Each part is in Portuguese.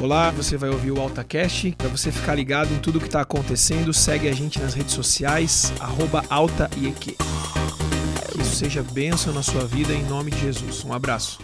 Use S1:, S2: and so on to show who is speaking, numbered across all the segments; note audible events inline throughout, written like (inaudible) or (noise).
S1: Olá, você vai ouvir o AltaCast. Para você ficar ligado em tudo que está acontecendo, segue a gente nas redes sociais, arroba AltaIEQ. Que isso seja bênção na sua vida em nome de Jesus. Um abraço.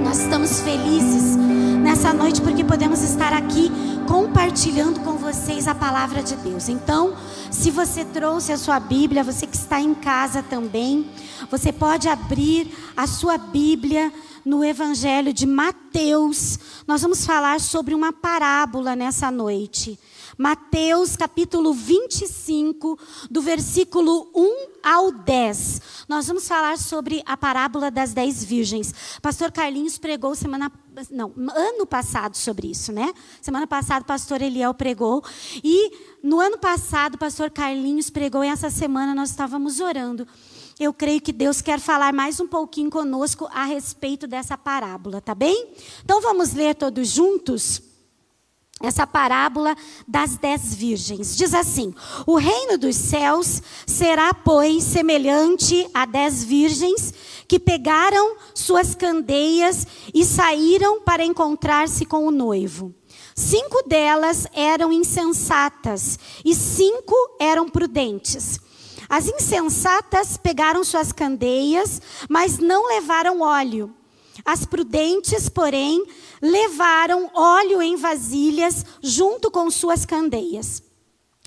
S2: Nós estamos felizes nessa noite porque podemos estar aqui compartilhando com vocês a palavra de Deus. Então, se você trouxe a sua Bíblia, você que está em casa também, você pode abrir a sua Bíblia no Evangelho de Mateus. Nós vamos falar sobre uma parábola nessa noite. Mateus capítulo 25, do versículo 1 ao 10. Nós vamos falar sobre a parábola das dez virgens. Pastor Carlinhos pregou semana não, ano passado sobre isso, né? Semana passada pastor Eliel pregou e no ano passado pastor Carlinhos pregou e essa semana nós estávamos orando. Eu creio que Deus quer falar mais um pouquinho conosco a respeito dessa parábola, tá bem? Então vamos ler todos juntos? essa parábola das dez virgens. Diz assim: O reino dos céus será, pois, semelhante a dez virgens que pegaram suas candeias e saíram para encontrar-se com o noivo. Cinco delas eram insensatas e cinco eram prudentes. As insensatas pegaram suas candeias, mas não levaram óleo. As prudentes, porém, levaram óleo em vasilhas junto com suas candeias.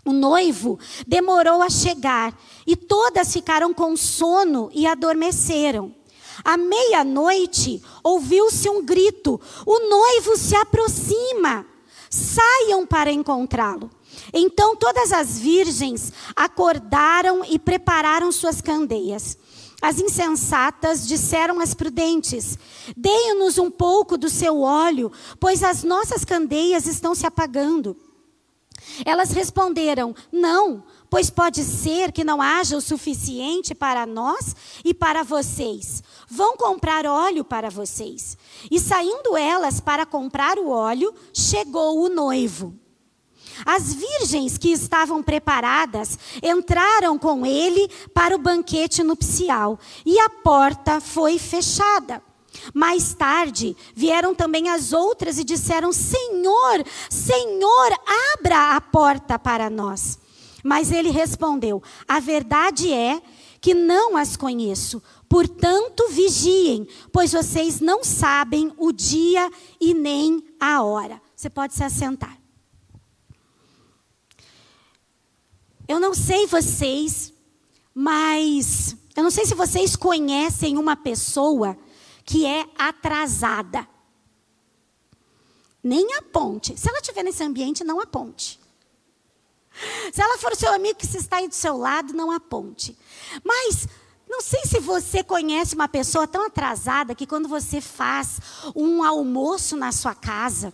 S2: O noivo demorou a chegar e todas ficaram com sono e adormeceram. À meia-noite, ouviu-se um grito: O noivo se aproxima! Saiam para encontrá-lo. Então todas as virgens acordaram e prepararam suas candeias. As insensatas disseram às prudentes: Deem-nos um pouco do seu óleo, pois as nossas candeias estão se apagando. Elas responderam: Não, pois pode ser que não haja o suficiente para nós e para vocês. Vão comprar óleo para vocês. E saindo elas para comprar o óleo, chegou o noivo. As virgens que estavam preparadas entraram com ele para o banquete nupcial e a porta foi fechada. Mais tarde vieram também as outras e disseram: Senhor, Senhor, abra a porta para nós. Mas ele respondeu: A verdade é que não as conheço. Portanto, vigiem, pois vocês não sabem o dia e nem a hora. Você pode se assentar. Eu não sei vocês, mas eu não sei se vocês conhecem uma pessoa que é atrasada. Nem a ponte. Se ela estiver nesse ambiente, não a ponte. Se ela for o seu amigo que se está aí do seu lado, não a ponte. Mas não sei se você conhece uma pessoa tão atrasada que quando você faz um almoço na sua casa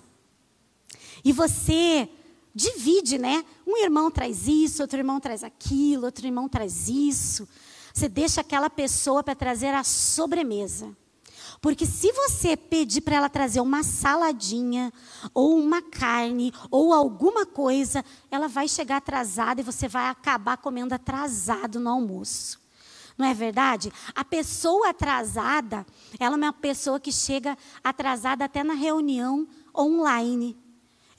S2: e você divide, né? Um irmão traz isso, outro irmão traz aquilo, outro irmão traz isso. Você deixa aquela pessoa para trazer a sobremesa. Porque se você pedir para ela trazer uma saladinha, ou uma carne, ou alguma coisa, ela vai chegar atrasada e você vai acabar comendo atrasado no almoço. Não é verdade? A pessoa atrasada, ela é uma pessoa que chega atrasada até na reunião online.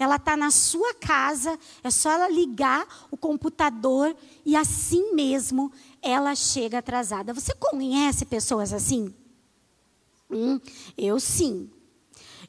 S2: Ela está na sua casa, é só ela ligar o computador e assim mesmo ela chega atrasada. Você conhece pessoas assim? Hum, eu sim.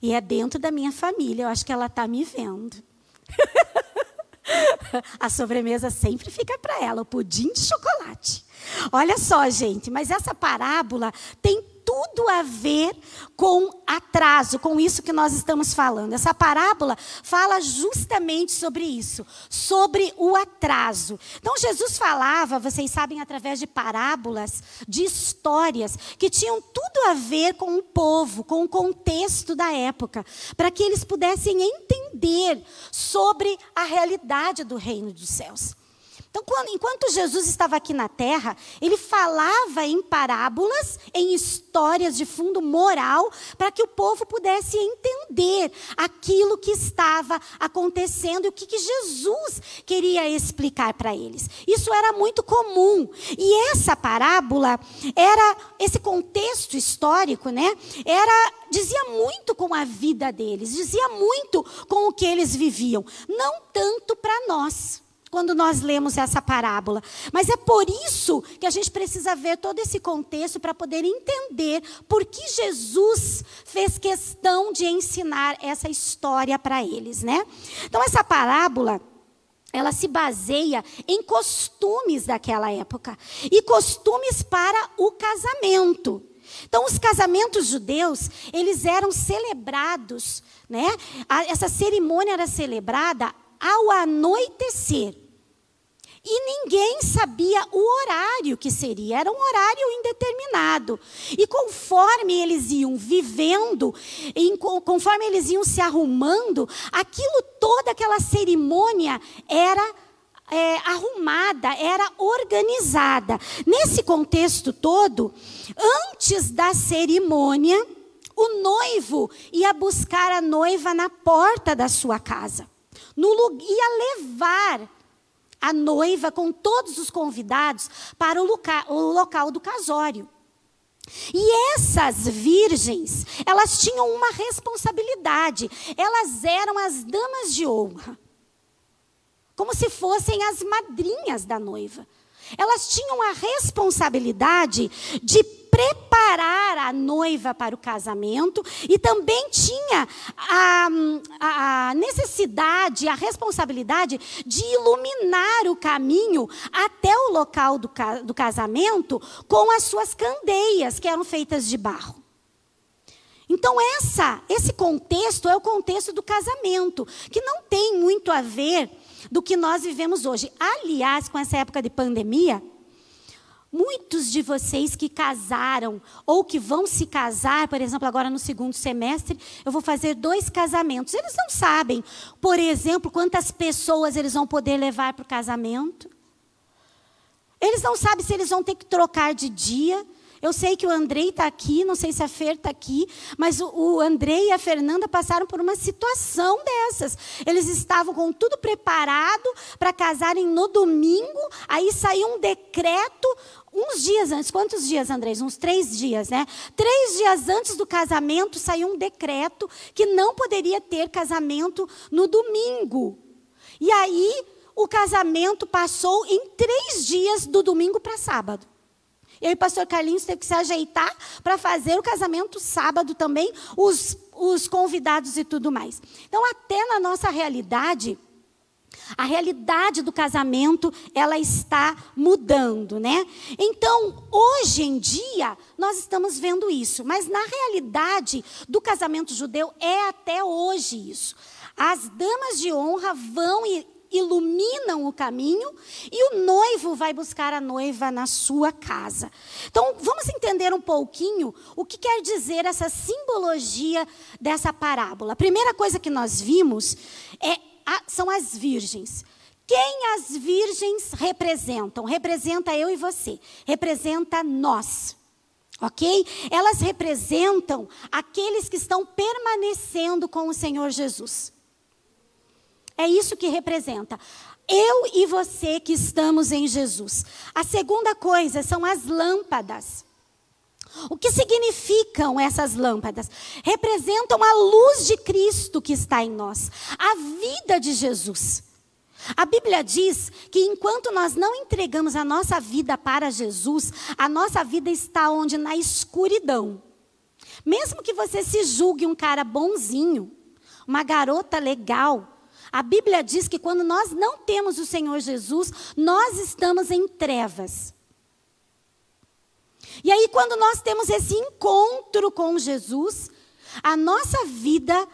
S2: E é dentro da minha família, eu acho que ela está me vendo. (laughs) A sobremesa sempre fica para ela, o pudim de chocolate. Olha só, gente, mas essa parábola tem tudo a ver com atraso, com isso que nós estamos falando. Essa parábola fala justamente sobre isso, sobre o atraso. Então, Jesus falava, vocês sabem, através de parábolas, de histórias, que tinham tudo a ver com o povo, com o contexto da época, para que eles pudessem entender sobre a realidade do reino dos céus. Então, quando, enquanto Jesus estava aqui na terra, ele falava em parábolas, em histórias de fundo moral, para que o povo pudesse entender aquilo que estava acontecendo e o que, que Jesus queria explicar para eles. Isso era muito comum. E essa parábola era esse contexto histórico, né? Era dizia muito com a vida deles, dizia muito com o que eles viviam, não tanto para nós quando nós lemos essa parábola. Mas é por isso que a gente precisa ver todo esse contexto para poder entender por que Jesus fez questão de ensinar essa história para eles, né? Então essa parábola ela se baseia em costumes daquela época e costumes para o casamento. Então, os casamentos judeus, eles eram celebrados, né? Essa cerimônia era celebrada ao anoitecer. E ninguém sabia o horário que seria, era um horário indeterminado. E conforme eles iam vivendo, conforme eles iam se arrumando, aquilo, toda aquela cerimônia era é, arrumada, era organizada. Nesse contexto todo, antes da cerimônia, o noivo ia buscar a noiva na porta da sua casa. No, ia levar a noiva com todos os convidados para o local, o local do casório. E essas virgens, elas tinham uma responsabilidade. Elas eram as damas de honra. Como se fossem as madrinhas da noiva. Elas tinham a responsabilidade de preparar a noiva para o casamento e também tinha a, a, necessidade, a responsabilidade de iluminar o caminho até o local do, do casamento com as suas candeias, que eram feitas de barro. Então essa, esse contexto é o contexto do casamento, que não tem muito a ver do que nós vivemos hoje. Aliás, com essa época de pandemia, Muitos de vocês que casaram ou que vão se casar, por exemplo, agora no segundo semestre, eu vou fazer dois casamentos. Eles não sabem, por exemplo, quantas pessoas eles vão poder levar para o casamento. Eles não sabem se eles vão ter que trocar de dia. Eu sei que o Andrei está aqui, não sei se a Fer está aqui, mas o, o Andrei e a Fernanda passaram por uma situação dessas. Eles estavam com tudo preparado para casarem no domingo, aí saiu um decreto uns dias antes. Quantos dias, Andrés? Uns três dias, né? Três dias antes do casamento saiu um decreto que não poderia ter casamento no domingo. E aí o casamento passou em três dias do domingo para sábado. E aí o pastor Carlinhos teve que se ajeitar para fazer o casamento sábado também, os, os convidados e tudo mais. Então, até na nossa realidade, a realidade do casamento, ela está mudando, né? Então, hoje em dia, nós estamos vendo isso, mas na realidade do casamento judeu é até hoje isso. As damas de honra vão e iluminam o caminho e o noivo vai buscar a noiva na sua casa. Então, vamos entender um pouquinho o que quer dizer essa simbologia dessa parábola. A primeira coisa que nós vimos é, são as virgens. Quem as virgens representam? Representa eu e você. Representa nós. Ok? Elas representam aqueles que estão permanecendo com o Senhor Jesus. É isso que representa. Eu e você que estamos em Jesus. A segunda coisa são as lâmpadas. O que significam essas lâmpadas? Representam a luz de Cristo que está em nós, a vida de Jesus. A Bíblia diz que enquanto nós não entregamos a nossa vida para Jesus, a nossa vida está onde? Na escuridão. Mesmo que você se julgue um cara bonzinho, uma garota legal, a Bíblia diz que quando nós não temos o Senhor Jesus, nós estamos em trevas. E aí, quando nós temos esse encontro com Jesus, a nossa vida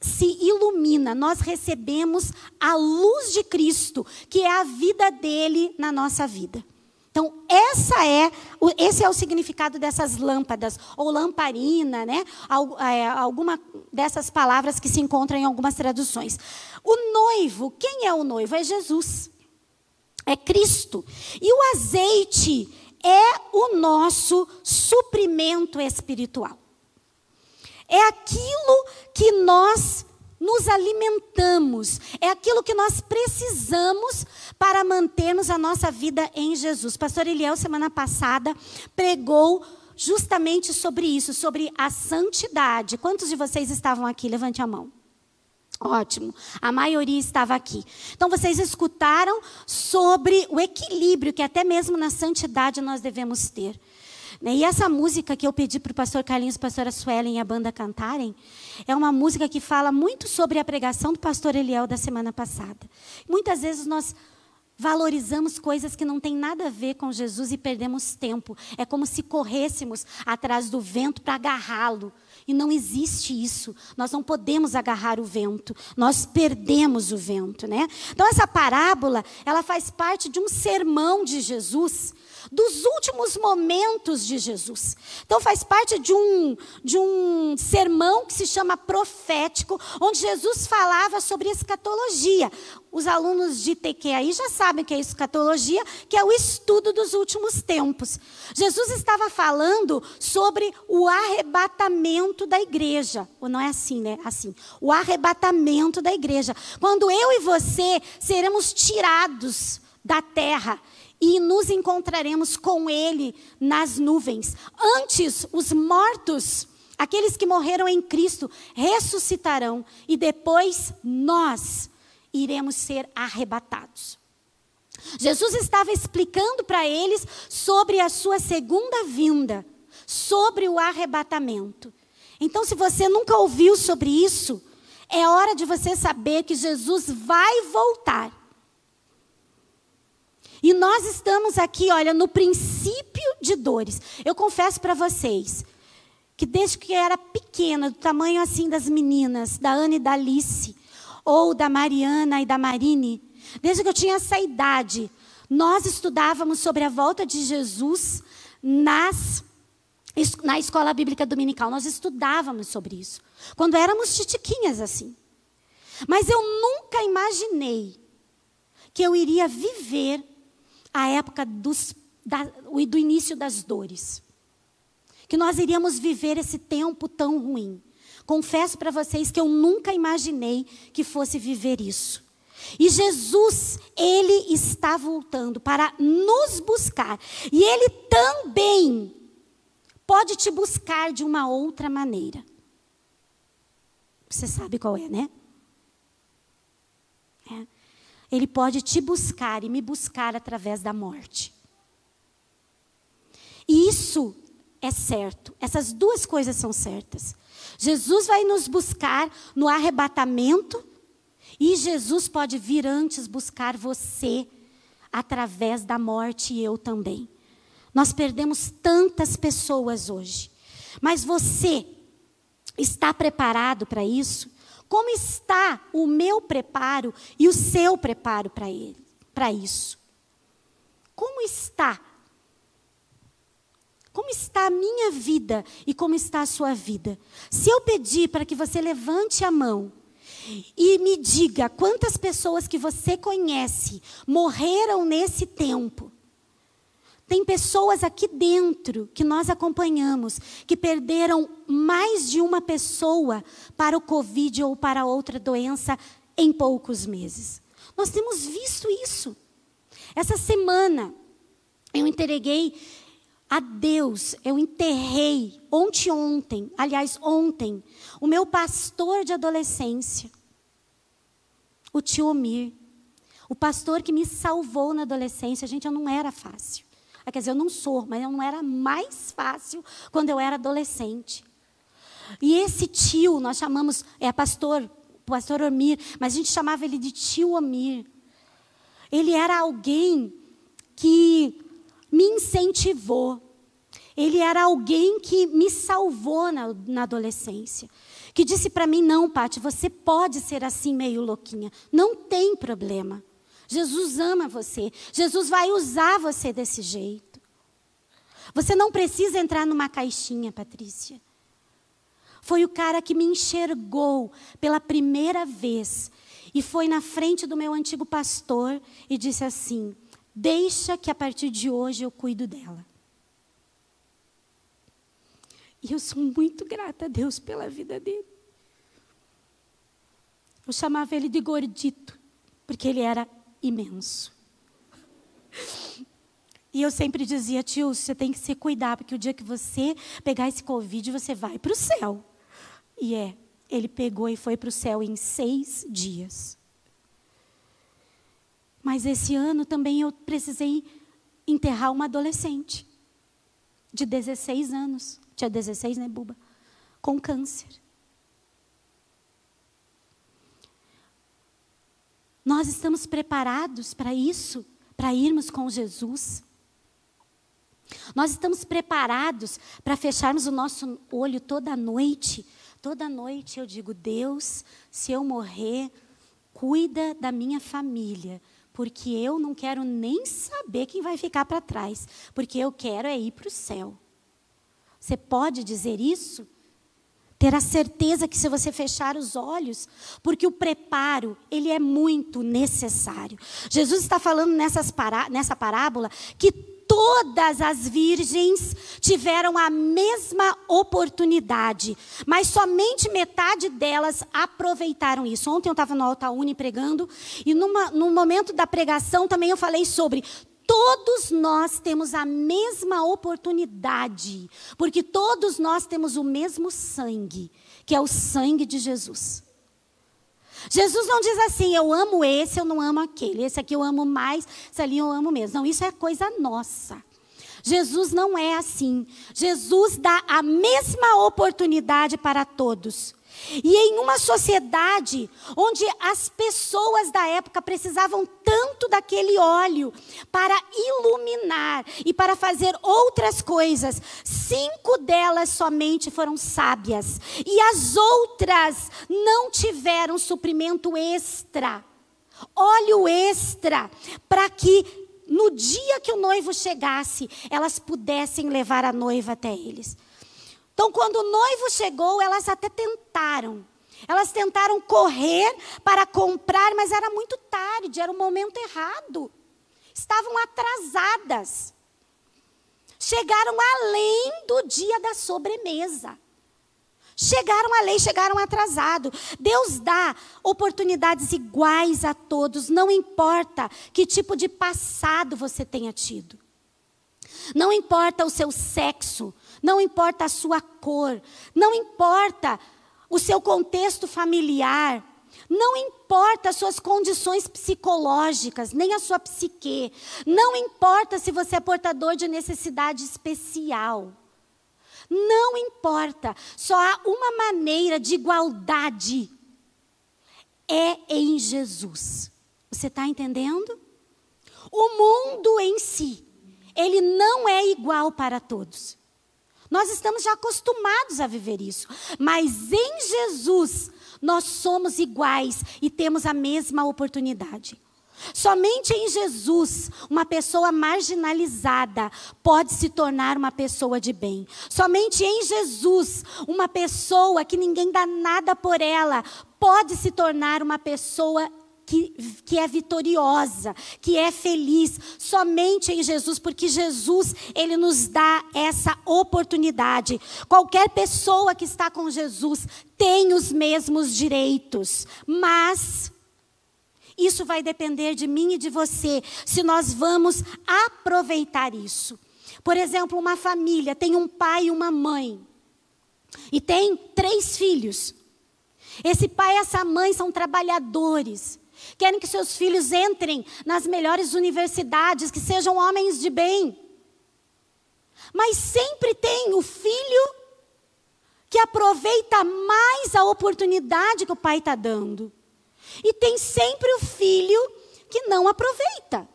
S2: se ilumina, nós recebemos a luz de Cristo, que é a vida dele na nossa vida. Então, essa é, esse é o significado dessas lâmpadas, ou lamparina, né? É, alguma dessas palavras que se encontram em algumas traduções. O noivo, quem é o noivo? É Jesus. É Cristo. E o azeite é o nosso suprimento espiritual. É aquilo que nós nos alimentamos, é aquilo que nós precisamos para mantermos a nossa vida em Jesus. Pastor Eliel, semana passada, pregou justamente sobre isso, sobre a santidade. Quantos de vocês estavam aqui? Levante a mão. Ótimo, a maioria estava aqui. Então vocês escutaram sobre o equilíbrio que até mesmo na santidade nós devemos ter. Né? E essa música que eu pedi para o pastor Carlinhos pastora Suelen e a banda cantarem, é uma música que fala muito sobre a pregação do pastor Eliel da semana passada. Muitas vezes nós valorizamos coisas que não têm nada a ver com Jesus e perdemos tempo. É como se corrêssemos atrás do vento para agarrá-lo. E não existe isso. Nós não podemos agarrar o vento. Nós perdemos o vento, né? Então essa parábola, ela faz parte de um sermão de Jesus dos últimos momentos de Jesus. Então faz parte de um, de um sermão que se chama profético, onde Jesus falava sobre escatologia. Os alunos de TQ aí já sabem que é escatologia, que é o estudo dos últimos tempos. Jesus estava falando sobre o arrebatamento da igreja. Ou não é assim, né? Assim. O arrebatamento da igreja. Quando eu e você seremos tirados da terra e nos encontraremos com Ele nas nuvens. Antes, os mortos, aqueles que morreram em Cristo, ressuscitarão e depois nós iremos ser arrebatados. Jesus estava explicando para eles sobre a sua segunda vinda, sobre o arrebatamento. Então, se você nunca ouviu sobre isso, é hora de você saber que Jesus vai voltar. E nós estamos aqui, olha, no princípio de dores. Eu confesso para vocês que desde que eu era pequena, do tamanho assim das meninas, da Ana e da Alice, ou da Mariana e da Marine, desde que eu tinha essa idade, nós estudávamos sobre a volta de Jesus nas na escola bíblica dominical. Nós estudávamos sobre isso. Quando éramos titiquinhas assim. Mas eu nunca imaginei que eu iria viver a época dos, da, do início das dores. Que nós iríamos viver esse tempo tão ruim. Confesso para vocês que eu nunca imaginei que fosse viver isso. E Jesus, ele está voltando para nos buscar. E ele também pode te buscar de uma outra maneira. Você sabe qual é, né? Ele pode te buscar e me buscar através da morte. E isso é certo. Essas duas coisas são certas. Jesus vai nos buscar no arrebatamento e Jesus pode vir antes buscar você através da morte e eu também. Nós perdemos tantas pessoas hoje. Mas você está preparado para isso? Como está o meu preparo e o seu preparo para ele, para isso? Como está? Como está a minha vida e como está a sua vida? Se eu pedir para que você levante a mão e me diga quantas pessoas que você conhece morreram nesse tempo, tem pessoas aqui dentro que nós acompanhamos que perderam mais de uma pessoa para o Covid ou para outra doença em poucos meses. Nós temos visto isso. Essa semana eu entreguei a Deus, eu enterrei ontem ontem, aliás, ontem, o meu pastor de adolescência, o tio Omir. O pastor que me salvou na adolescência, gente, eu não era fácil. Ah, quer dizer, eu não sou, mas eu não era mais fácil quando eu era adolescente. E esse tio, nós chamamos, é pastor, pastor Omir, mas a gente chamava ele de tio Omir. Ele era alguém que me incentivou. Ele era alguém que me salvou na, na adolescência. Que disse para mim: não, Pati, você pode ser assim meio louquinha. Não tem problema. Jesus ama você. Jesus vai usar você desse jeito. Você não precisa entrar numa caixinha, Patrícia. Foi o cara que me enxergou pela primeira vez e foi na frente do meu antigo pastor e disse assim: Deixa que a partir de hoje eu cuido dela. E eu sou muito grata a Deus pela vida dele. Eu chamava ele de gordito, porque ele era imenso. E eu sempre dizia, tio, você tem que se cuidar, porque o dia que você pegar esse Covid, você vai para o céu. E é, ele pegou e foi para o céu em seis dias. Mas esse ano também eu precisei enterrar uma adolescente, de 16 anos. Tinha 16, né, Buba? Com câncer. Nós estamos preparados para isso, para irmos com Jesus. Nós estamos preparados para fecharmos o nosso olho toda noite. Toda noite eu digo: Deus, se eu morrer, cuida da minha família, porque eu não quero nem saber quem vai ficar para trás, porque eu quero é ir para o céu. Você pode dizer isso? Ter a certeza que se você fechar os olhos, porque o preparo, ele é muito necessário. Jesus está falando nessas pará nessa parábola que todas as virgens tiveram a mesma oportunidade, mas somente metade delas aproveitaram isso. Ontem eu estava no Alta Uni pregando, e numa, no momento da pregação também eu falei sobre todos nós temos a mesma oportunidade, porque todos nós temos o mesmo sangue, que é o sangue de Jesus. Jesus não diz assim, eu amo esse, eu não amo aquele. Esse aqui eu amo mais, esse ali eu amo mesmo. Não, isso é coisa nossa. Jesus não é assim. Jesus dá a mesma oportunidade para todos. E em uma sociedade onde as pessoas da época precisavam tanto daquele óleo para iluminar e para fazer outras coisas, cinco delas somente foram sábias e as outras não tiveram suprimento extra, óleo extra, para que no dia que o noivo chegasse, elas pudessem levar a noiva até eles. Então, quando o noivo chegou, elas até tentaram. Elas tentaram correr para comprar, mas era muito tarde, era o momento errado. Estavam atrasadas. Chegaram além do dia da sobremesa. Chegaram além, chegaram atrasado. Deus dá oportunidades iguais a todos, não importa que tipo de passado você tenha tido. Não importa o seu sexo, não importa a sua cor, não importa o seu contexto familiar, não importa as suas condições psicológicas, nem a sua psique, não importa se você é portador de necessidade especial. Não importa, só há uma maneira de igualdade: é em Jesus. Você está entendendo? O mundo em si, ele não é igual para todos. Nós estamos já acostumados a viver isso. Mas em Jesus, nós somos iguais e temos a mesma oportunidade. Somente em Jesus, uma pessoa marginalizada pode se tornar uma pessoa de bem. Somente em Jesus, uma pessoa que ninguém dá nada por ela pode se tornar uma pessoa que, que é vitoriosa, que é feliz, somente em Jesus, porque Jesus, Ele nos dá essa oportunidade. Qualquer pessoa que está com Jesus tem os mesmos direitos, mas. Isso vai depender de mim e de você, se nós vamos aproveitar isso. Por exemplo, uma família tem um pai e uma mãe, e tem três filhos. Esse pai e essa mãe são trabalhadores querem que seus filhos entrem nas melhores universidades, que sejam homens de bem. Mas sempre tem o filho que aproveita mais a oportunidade que o pai está dando. E tem sempre o filho que não aproveita.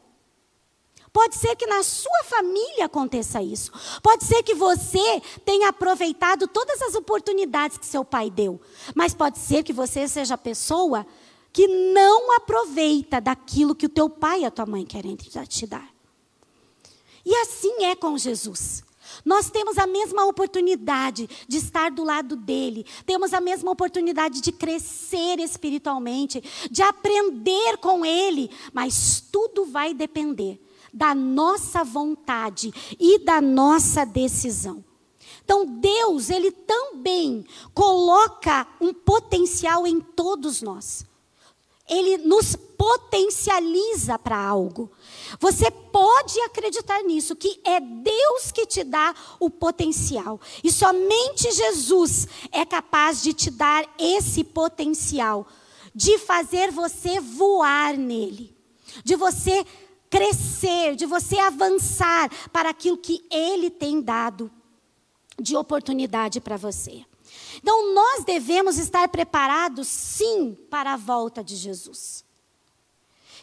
S2: Pode ser que na sua família aconteça isso. Pode ser que você tenha aproveitado todas as oportunidades que seu pai deu. Mas pode ser que você seja a pessoa que não aproveita daquilo que o teu pai e a tua mãe querem te dar. E assim é com Jesus. Nós temos a mesma oportunidade de estar do lado dele, temos a mesma oportunidade de crescer espiritualmente, de aprender com ele, mas tudo vai depender da nossa vontade e da nossa decisão. Então, Deus, ele também coloca um potencial em todos nós. Ele nos potencializa para algo. Você pode acreditar nisso, que é Deus que te dá o potencial. E somente Jesus é capaz de te dar esse potencial, de fazer você voar nele, de você crescer, de você avançar para aquilo que ele tem dado de oportunidade para você. Então, nós devemos estar preparados, sim, para a volta de Jesus.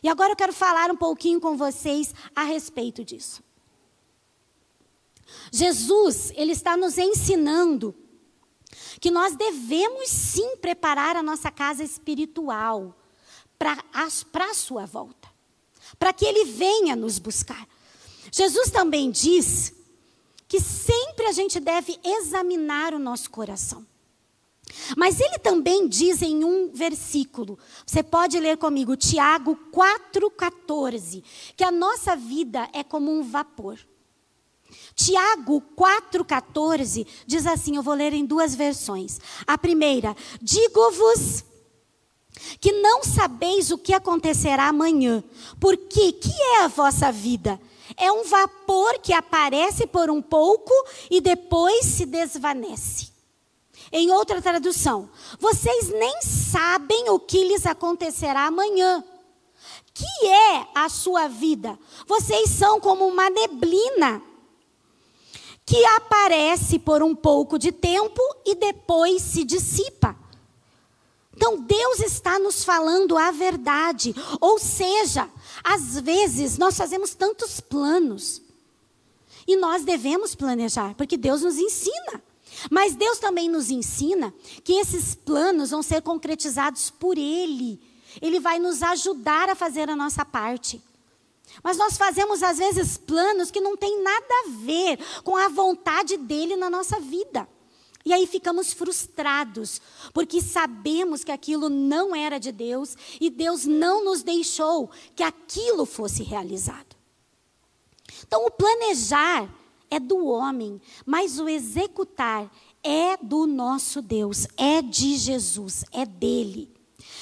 S2: E agora eu quero falar um pouquinho com vocês a respeito disso. Jesus, ele está nos ensinando que nós devemos sim preparar a nossa casa espiritual para a sua volta, para que ele venha nos buscar. Jesus também diz que sempre a gente deve examinar o nosso coração. Mas ele também diz em um versículo, você pode ler comigo, Tiago 4,14, que a nossa vida é como um vapor. Tiago 4,14 diz assim: eu vou ler em duas versões. A primeira, digo-vos que não sabeis o que acontecerá amanhã, porque que é a vossa vida? É um vapor que aparece por um pouco e depois se desvanece. Em outra tradução, vocês nem sabem o que lhes acontecerá amanhã. Que é a sua vida? Vocês são como uma neblina que aparece por um pouco de tempo e depois se dissipa. Então Deus está nos falando a verdade. Ou seja, às vezes nós fazemos tantos planos. E nós devemos planejar, porque Deus nos ensina. Mas Deus também nos ensina que esses planos vão ser concretizados por Ele. Ele vai nos ajudar a fazer a nossa parte. Mas nós fazemos, às vezes, planos que não têm nada a ver com a vontade dele na nossa vida. E aí ficamos frustrados, porque sabemos que aquilo não era de Deus e Deus não nos deixou que aquilo fosse realizado. Então, o planejar é do homem, mas o executar é do nosso Deus, é de Jesus, é dele.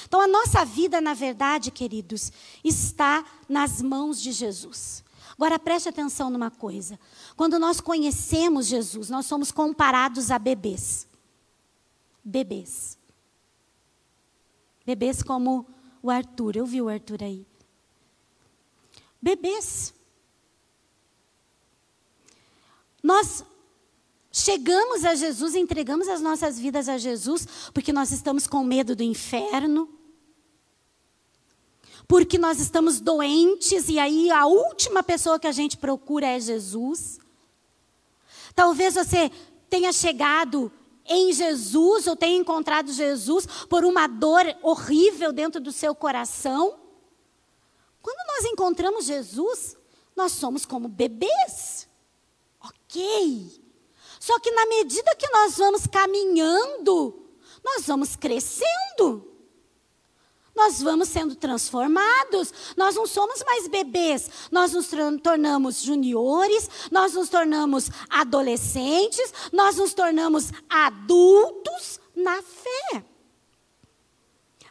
S2: Então, a nossa vida, na verdade, queridos, está nas mãos de Jesus. Agora preste atenção numa coisa. Quando nós conhecemos Jesus, nós somos comparados a bebês. Bebês. Bebês como o Arthur. Eu vi o Arthur aí. Bebês. Nós chegamos a Jesus, entregamos as nossas vidas a Jesus, porque nós estamos com medo do inferno, porque nós estamos doentes e aí a última pessoa que a gente procura é Jesus. Talvez você tenha chegado em Jesus ou tenha encontrado Jesus por uma dor horrível dentro do seu coração. Quando nós encontramos Jesus, nós somos como bebês. Ok. Só que na medida que nós vamos caminhando, nós vamos crescendo nós vamos sendo transformados. Nós não somos mais bebês, nós nos tornamos juniores, nós nos tornamos adolescentes, nós nos tornamos adultos na fé.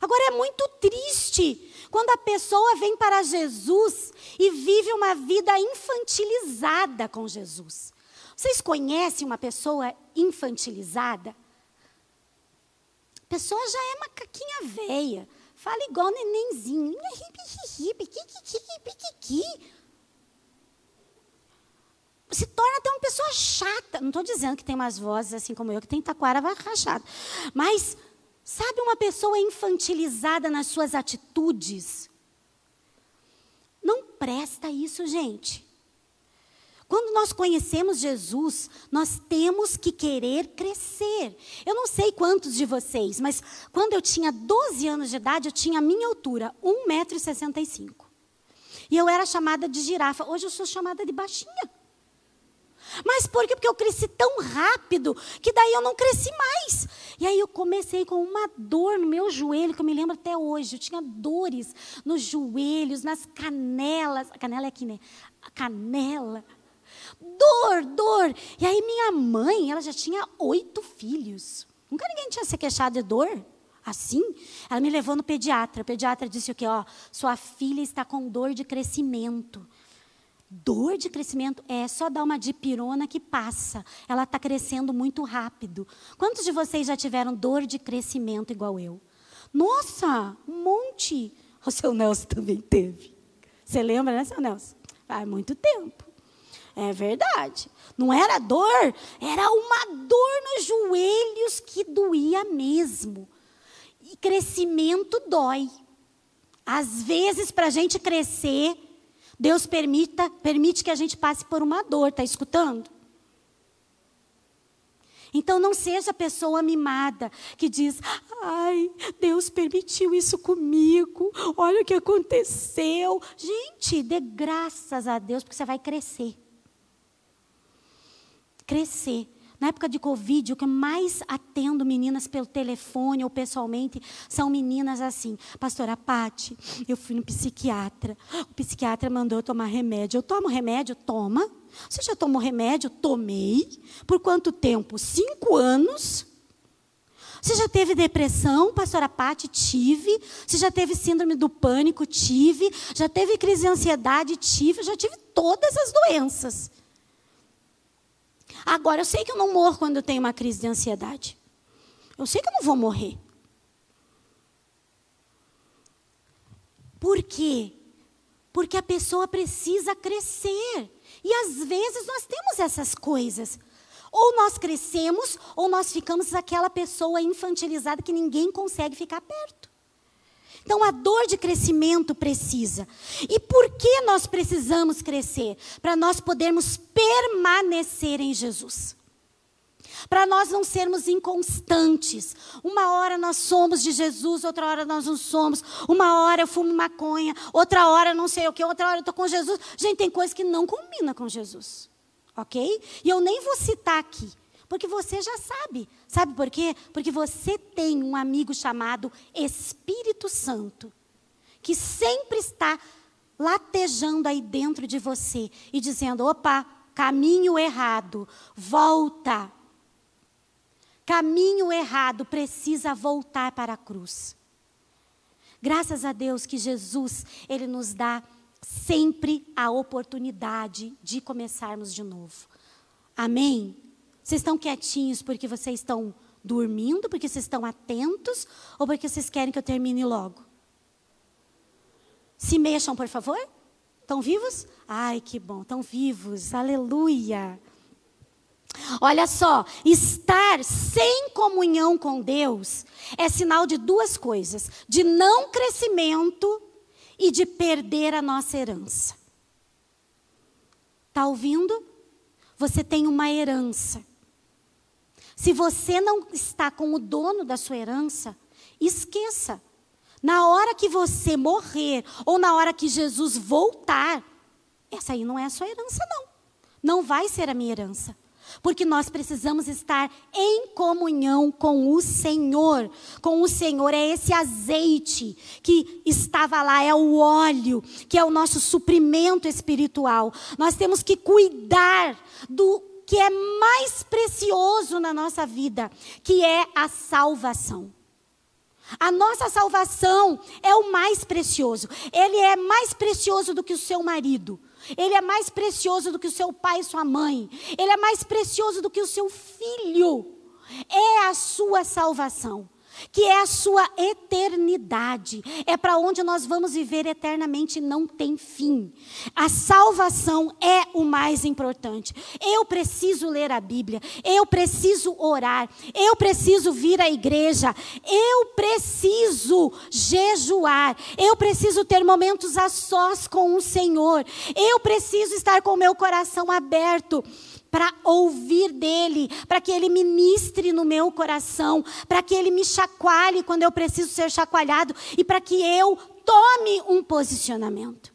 S2: Agora é muito triste quando a pessoa vem para Jesus e vive uma vida infantilizada com Jesus. Vocês conhecem uma pessoa infantilizada? A pessoa já é macaquinha velha. Fala igual nenenzinho. Se torna até uma pessoa chata. Não estou dizendo que tem umas vozes assim como eu, que tem taquara rachada. Mas, sabe uma pessoa infantilizada nas suas atitudes? Não presta isso, gente. Quando nós conhecemos Jesus, nós temos que querer crescer. Eu não sei quantos de vocês, mas quando eu tinha 12 anos de idade, eu tinha a minha altura, 1,65m. E eu era chamada de girafa. Hoje eu sou chamada de baixinha. Mas por quê? Porque eu cresci tão rápido que daí eu não cresci mais. E aí eu comecei com uma dor no meu joelho, que eu me lembro até hoje. Eu tinha dores nos joelhos, nas canelas. A canela é aqui, né? A canela. Dor, dor. E aí minha mãe, ela já tinha oito filhos. Nunca ninguém tinha se queixado de dor. Assim, ela me levou no pediatra. O pediatra disse o quê? Ó, sua filha está com dor de crescimento. Dor de crescimento é só dar uma dipirona que passa. Ela está crescendo muito rápido. Quantos de vocês já tiveram dor de crescimento igual eu? Nossa, um monte. (laughs) O seu Nelson também teve. Você lembra, né, seu Nelson? Faz muito tempo. É verdade. Não era dor, era uma dor nos joelhos que doía mesmo. E crescimento dói. Às vezes, para a gente crescer, Deus permita, permite que a gente passe por uma dor, está escutando? Então não seja a pessoa mimada que diz: ai, Deus permitiu isso comigo, olha o que aconteceu. Gente, dê graças a Deus, porque você vai crescer. Crescer. Na época de Covid, o que mais atendo meninas pelo telefone ou pessoalmente são meninas assim. Pastora Pati, eu fui no psiquiatra. O psiquiatra mandou eu tomar remédio. Eu tomo remédio? Toma. Você já tomou remédio? Tomei. Por quanto tempo? Cinco anos. Você já teve depressão, pastora Pati? Tive. Você já teve síndrome do pânico? Tive. Já teve crise de ansiedade? Tive. Já tive todas as doenças. Agora, eu sei que eu não morro quando eu tenho uma crise de ansiedade. Eu sei que eu não vou morrer. Por quê? Porque a pessoa precisa crescer. E às vezes nós temos essas coisas. Ou nós crescemos, ou nós ficamos aquela pessoa infantilizada que ninguém consegue ficar perto. Então, a dor de crescimento precisa. E por que nós precisamos crescer? Para nós podermos permanecer em Jesus. Para nós não sermos inconstantes. Uma hora nós somos de Jesus, outra hora nós não somos. Uma hora eu fumo maconha, outra hora não sei o que, outra hora eu estou com Jesus. Gente, tem coisa que não combina com Jesus. Ok? E eu nem vou citar aqui. Porque você já sabe. Sabe por quê? Porque você tem um amigo chamado Espírito Santo, que sempre está latejando aí dentro de você e dizendo: opa, caminho errado, volta. Caminho errado, precisa voltar para a cruz. Graças a Deus que Jesus, Ele nos dá sempre a oportunidade de começarmos de novo. Amém? Vocês estão quietinhos porque vocês estão dormindo, porque vocês estão atentos ou porque vocês querem que eu termine logo? Se mexam, por favor. Estão vivos? Ai, que bom, estão vivos. Aleluia. Olha só, estar sem comunhão com Deus é sinal de duas coisas: de não crescimento e de perder a nossa herança. Está ouvindo? Você tem uma herança. Se você não está com o dono da sua herança, esqueça. Na hora que você morrer, ou na hora que Jesus voltar, essa aí não é a sua herança, não. Não vai ser a minha herança. Porque nós precisamos estar em comunhão com o Senhor. Com o Senhor é esse azeite que estava lá, é o óleo, que é o nosso suprimento espiritual. Nós temos que cuidar do que é mais precioso na nossa vida, que é a salvação. A nossa salvação é o mais precioso. Ele é mais precioso do que o seu marido. Ele é mais precioso do que o seu pai e sua mãe. Ele é mais precioso do que o seu filho. É a sua salvação que é a sua eternidade, é para onde nós vamos viver eternamente, não tem fim. A salvação é o mais importante. Eu preciso ler a Bíblia, eu preciso orar, eu preciso vir à igreja, eu preciso jejuar, eu preciso ter momentos a sós com o Senhor, eu preciso estar com o meu coração aberto para ouvir dele, para que ele ministre no meu coração, para que ele me chacoalhe quando eu preciso ser chacoalhado e para que eu tome um posicionamento.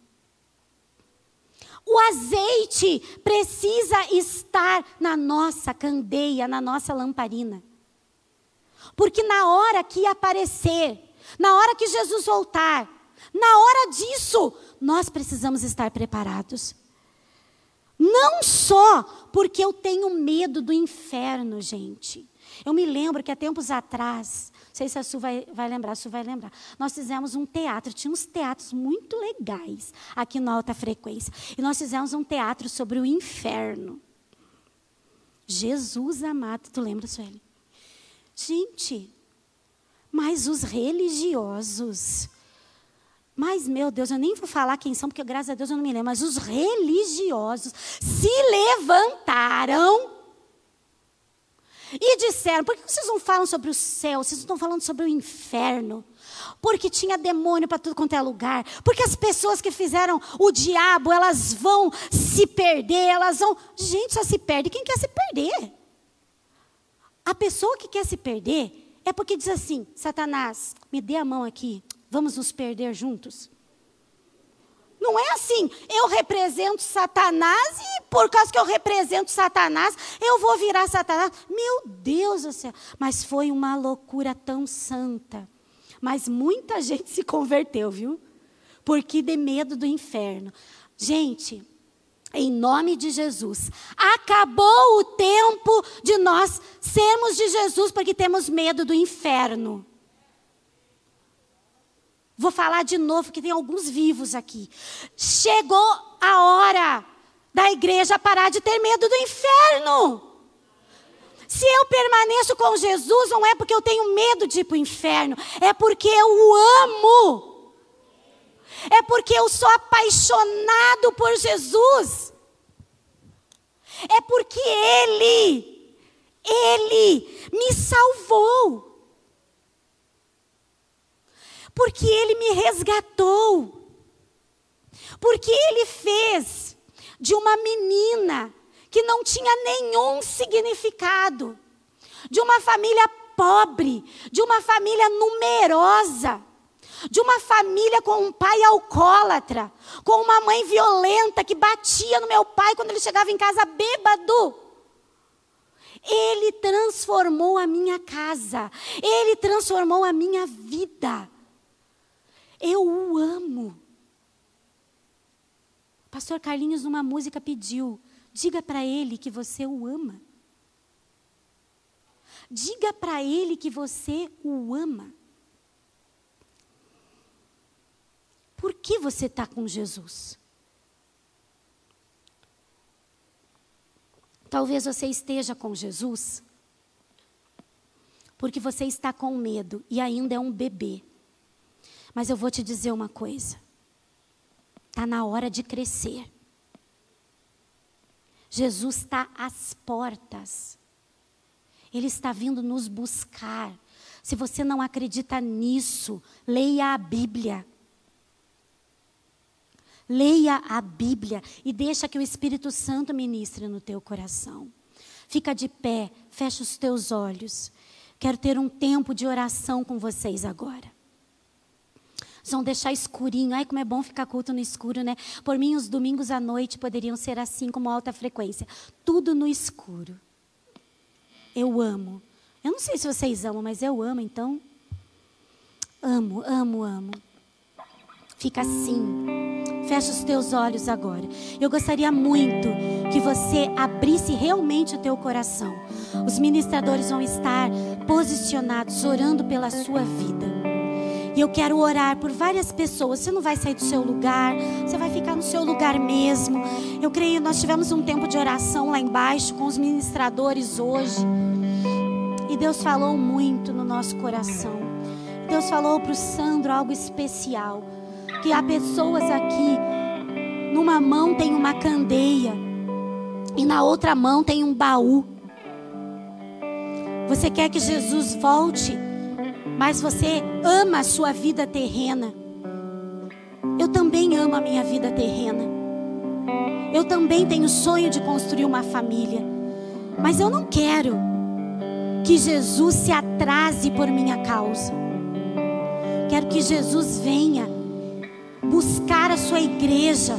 S2: O azeite precisa estar na nossa candeia, na nossa lamparina. Porque na hora que aparecer, na hora que Jesus voltar, na hora disso, nós precisamos estar preparados. Não só porque eu tenho medo do inferno, gente. Eu me lembro que há tempos atrás, não sei se a Su vai, vai lembrar, a Su vai lembrar. Nós fizemos um teatro, tinha uns teatros muito legais aqui na Alta Frequência. E nós fizemos um teatro sobre o inferno. Jesus amado, tu lembra, Sueli? Gente, mas os religiosos, mas, meu Deus, eu nem vou falar quem são, porque graças a Deus eu não me lembro, mas os religiosos se levantaram e disseram: por que vocês não falam sobre o céu? Vocês não estão falando sobre o inferno? Porque tinha demônio para tudo quanto é lugar. Porque as pessoas que fizeram o diabo, elas vão se perder, elas vão. Gente, só se perde quem quer se perder. A pessoa que quer se perder é porque diz assim: Satanás, me dê a mão aqui, vamos nos perder juntos. Não é assim, eu represento Satanás e por causa que eu represento Satanás, eu vou virar Satanás. Meu Deus do céu. Mas foi uma loucura tão santa. Mas muita (laughs) gente se converteu, viu? Porque de medo do inferno. Gente, em nome de Jesus, acabou o tempo de nós sermos de Jesus porque temos medo do inferno. Vou falar de novo, que tem alguns vivos aqui. Chegou a hora da igreja parar de ter medo do inferno. Se eu permaneço com Jesus, não é porque eu tenho medo de ir para o inferno, é porque eu o amo. É porque eu sou apaixonado por Jesus. É porque Ele, Ele me salvou porque Ele me resgatou, porque Ele fez de uma menina que não tinha nenhum significado, de uma família pobre, de uma família numerosa, de uma família com um pai alcoólatra, com uma mãe violenta que batia no meu pai quando ele chegava em casa bêbado. Ele transformou a minha casa, ele transformou a minha vida. Eu o amo. Pastor Carlinhos, numa música, pediu: diga para ele que você o ama. Diga para ele que você o ama. Por que você está com Jesus? Talvez você esteja com Jesus porque você está com medo e ainda é um bebê. Mas eu vou te dizer uma coisa. Está na hora de crescer. Jesus está às portas. Ele está vindo nos buscar. Se você não acredita nisso, leia a Bíblia. Leia a Bíblia e deixa que o Espírito Santo ministre no teu coração. Fica de pé, fecha os teus olhos. Quero ter um tempo de oração com vocês agora. Vocês vão deixar escurinho. Ai, como é bom ficar culto no escuro, né? Por mim, os domingos à noite poderiam ser assim, como alta frequência. Tudo no escuro. Eu amo. Eu não sei se vocês amam, mas eu amo, então. Amo, amo, amo. Fica assim. Fecha os teus olhos agora. Eu gostaria muito que você abrisse realmente o teu coração. Os ministradores vão estar posicionados, orando pela sua vida. E eu quero orar por várias pessoas. Você não vai sair do seu lugar, você vai ficar no seu lugar mesmo. Eu creio, nós tivemos um tempo de oração lá embaixo com os ministradores hoje. E Deus falou muito no nosso coração. Deus falou para o Sandro algo especial. Que há pessoas aqui, numa mão tem uma candeia, e na outra mão tem um baú. Você quer que Jesus volte? Mas você ama a sua vida terrena. Eu também amo a minha vida terrena. Eu também tenho sonho de construir uma família. Mas eu não quero que Jesus se atrase por minha causa. Quero que Jesus venha buscar a sua igreja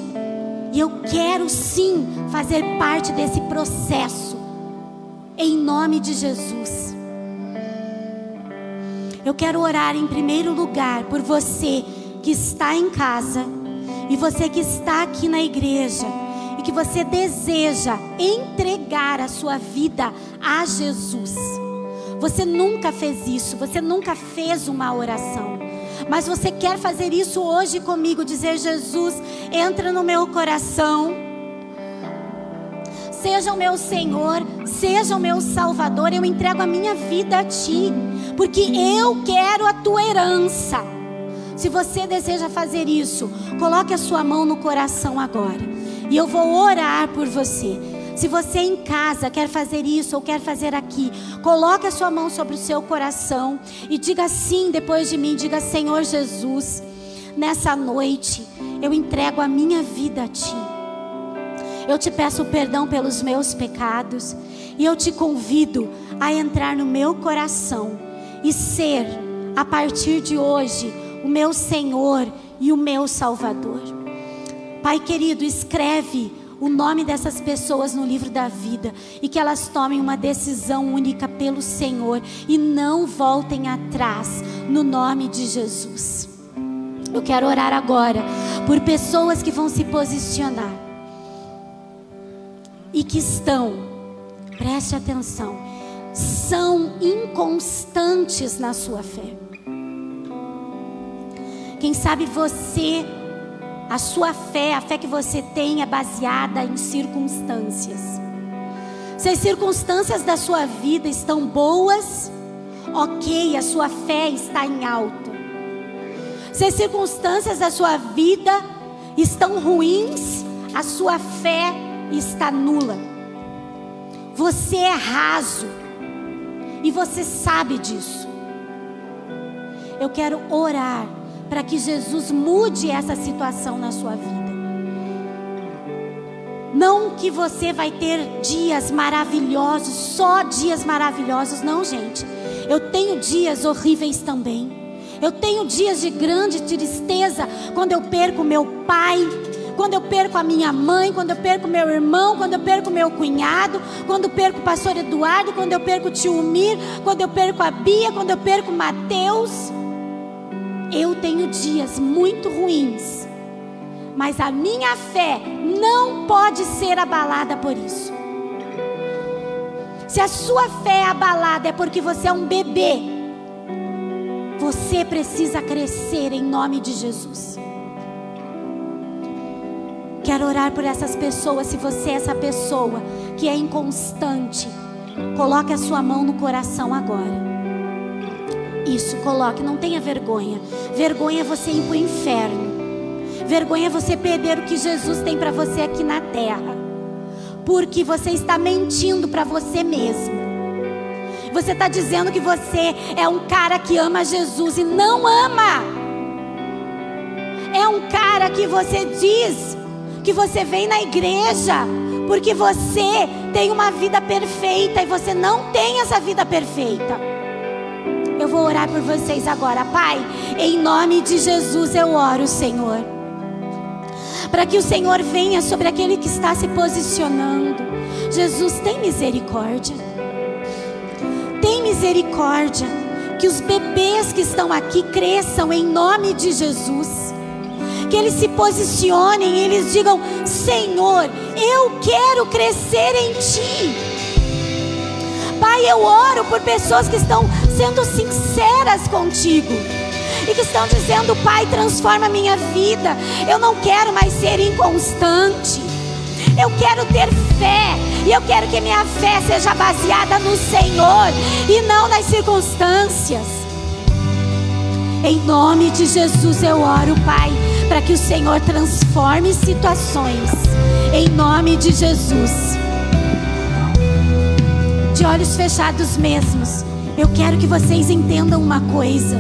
S2: E eu quero sim fazer parte desse processo. Em nome de Jesus. Eu quero orar em primeiro lugar por você que está em casa e você que está aqui na igreja e que você deseja entregar a sua vida a Jesus. Você nunca fez isso, você nunca fez uma oração. Mas você quer fazer isso hoje comigo, dizer: Jesus, entra no meu coração. Seja o meu Senhor, seja o meu Salvador, eu entrego a minha vida a Ti, porque eu quero a Tua herança. Se você deseja fazer isso, coloque a sua mão no coração agora, e eu vou orar por você. Se você em casa quer fazer isso ou quer fazer aqui, coloque a sua mão sobre o seu coração e diga sim depois de mim, diga Senhor Jesus, nessa noite eu entrego a minha vida a ti. Eu te peço perdão pelos meus pecados e eu te convido a entrar no meu coração e ser a partir de hoje o meu Senhor e o meu Salvador. Pai querido, escreve o nome dessas pessoas no livro da vida e que elas tomem uma decisão única pelo Senhor e não voltem atrás, no nome de Jesus. Eu quero orar agora por pessoas que vão se posicionar e que estão, preste atenção, são inconstantes na sua fé. Quem sabe você a sua fé, a fé que você tem é baseada em circunstâncias. Se as circunstâncias da sua vida estão boas, ok, a sua fé está em alta. Se as circunstâncias da sua vida estão ruins, a sua fé está nula. Você é raso e você sabe disso. Eu quero orar para que Jesus mude essa situação na sua vida. Não que você vai ter dias maravilhosos, só dias maravilhosos, não, gente. Eu tenho dias horríveis também. Eu tenho dias de grande tristeza quando eu perco meu pai, quando eu perco a minha mãe, quando eu perco meu irmão, quando eu perco meu cunhado, quando eu perco o pastor Eduardo, quando eu perco o tio Mir, quando eu perco a Bia, quando eu perco o Mateus. Eu tenho dias muito ruins, mas a minha fé não pode ser abalada por isso. Se a sua fé é abalada é porque você é um bebê, você precisa crescer em nome de Jesus. Quero orar por essas pessoas. Se você é essa pessoa que é inconstante, coloque a sua mão no coração agora. Isso, coloque, não tenha vergonha. Vergonha é você ir para o inferno. Vergonha é você perder o que Jesus tem para você aqui na terra. Porque você está mentindo para você mesmo. Você está dizendo que você é um cara que ama Jesus e não ama. É um cara que você diz que você vem na igreja porque você tem uma vida perfeita e você não tem essa vida perfeita. Eu vou orar por vocês agora, Pai. Em nome de Jesus eu oro, Senhor. Para que o Senhor venha sobre aquele que está se posicionando. Jesus, tem misericórdia. Tem misericórdia. Que os bebês que estão aqui cresçam em nome de Jesus. Que eles se posicionem e eles digam: Senhor, eu quero crescer em Ti. Pai, eu oro por pessoas que estão sendo sinceras contigo e que estão dizendo: Pai, transforma a minha vida. Eu não quero mais ser inconstante. Eu quero ter fé e eu quero que minha fé seja baseada no Senhor e não nas circunstâncias. Em nome de Jesus eu oro, Pai, para que o Senhor transforme situações. Em nome de Jesus. De olhos fechados mesmos. Eu quero que vocês entendam uma coisa.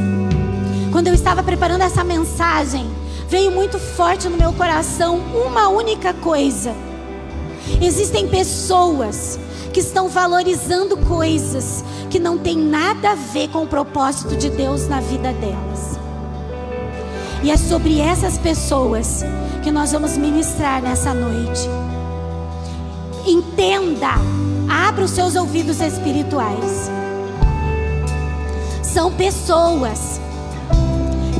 S2: Quando eu estava preparando essa mensagem, veio muito forte no meu coração uma única coisa. Existem pessoas que estão valorizando coisas que não tem nada a ver com o propósito de Deus na vida delas. E é sobre essas pessoas que nós vamos ministrar nessa noite. Entenda, abra os seus ouvidos espirituais. São pessoas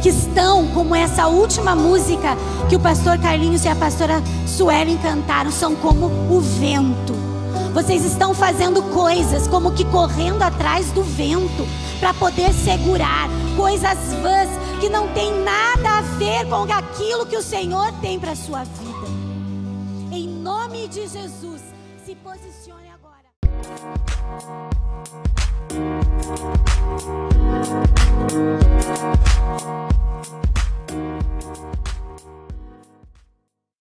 S2: que estão, como essa última música que o pastor Carlinhos e a pastora Suelen cantaram, são como o vento. Vocês estão fazendo coisas como que correndo atrás do vento para poder segurar coisas vãs que não tem nada a ver com aquilo que o Senhor tem para sua vida. Em nome de Jesus, se posicione agora.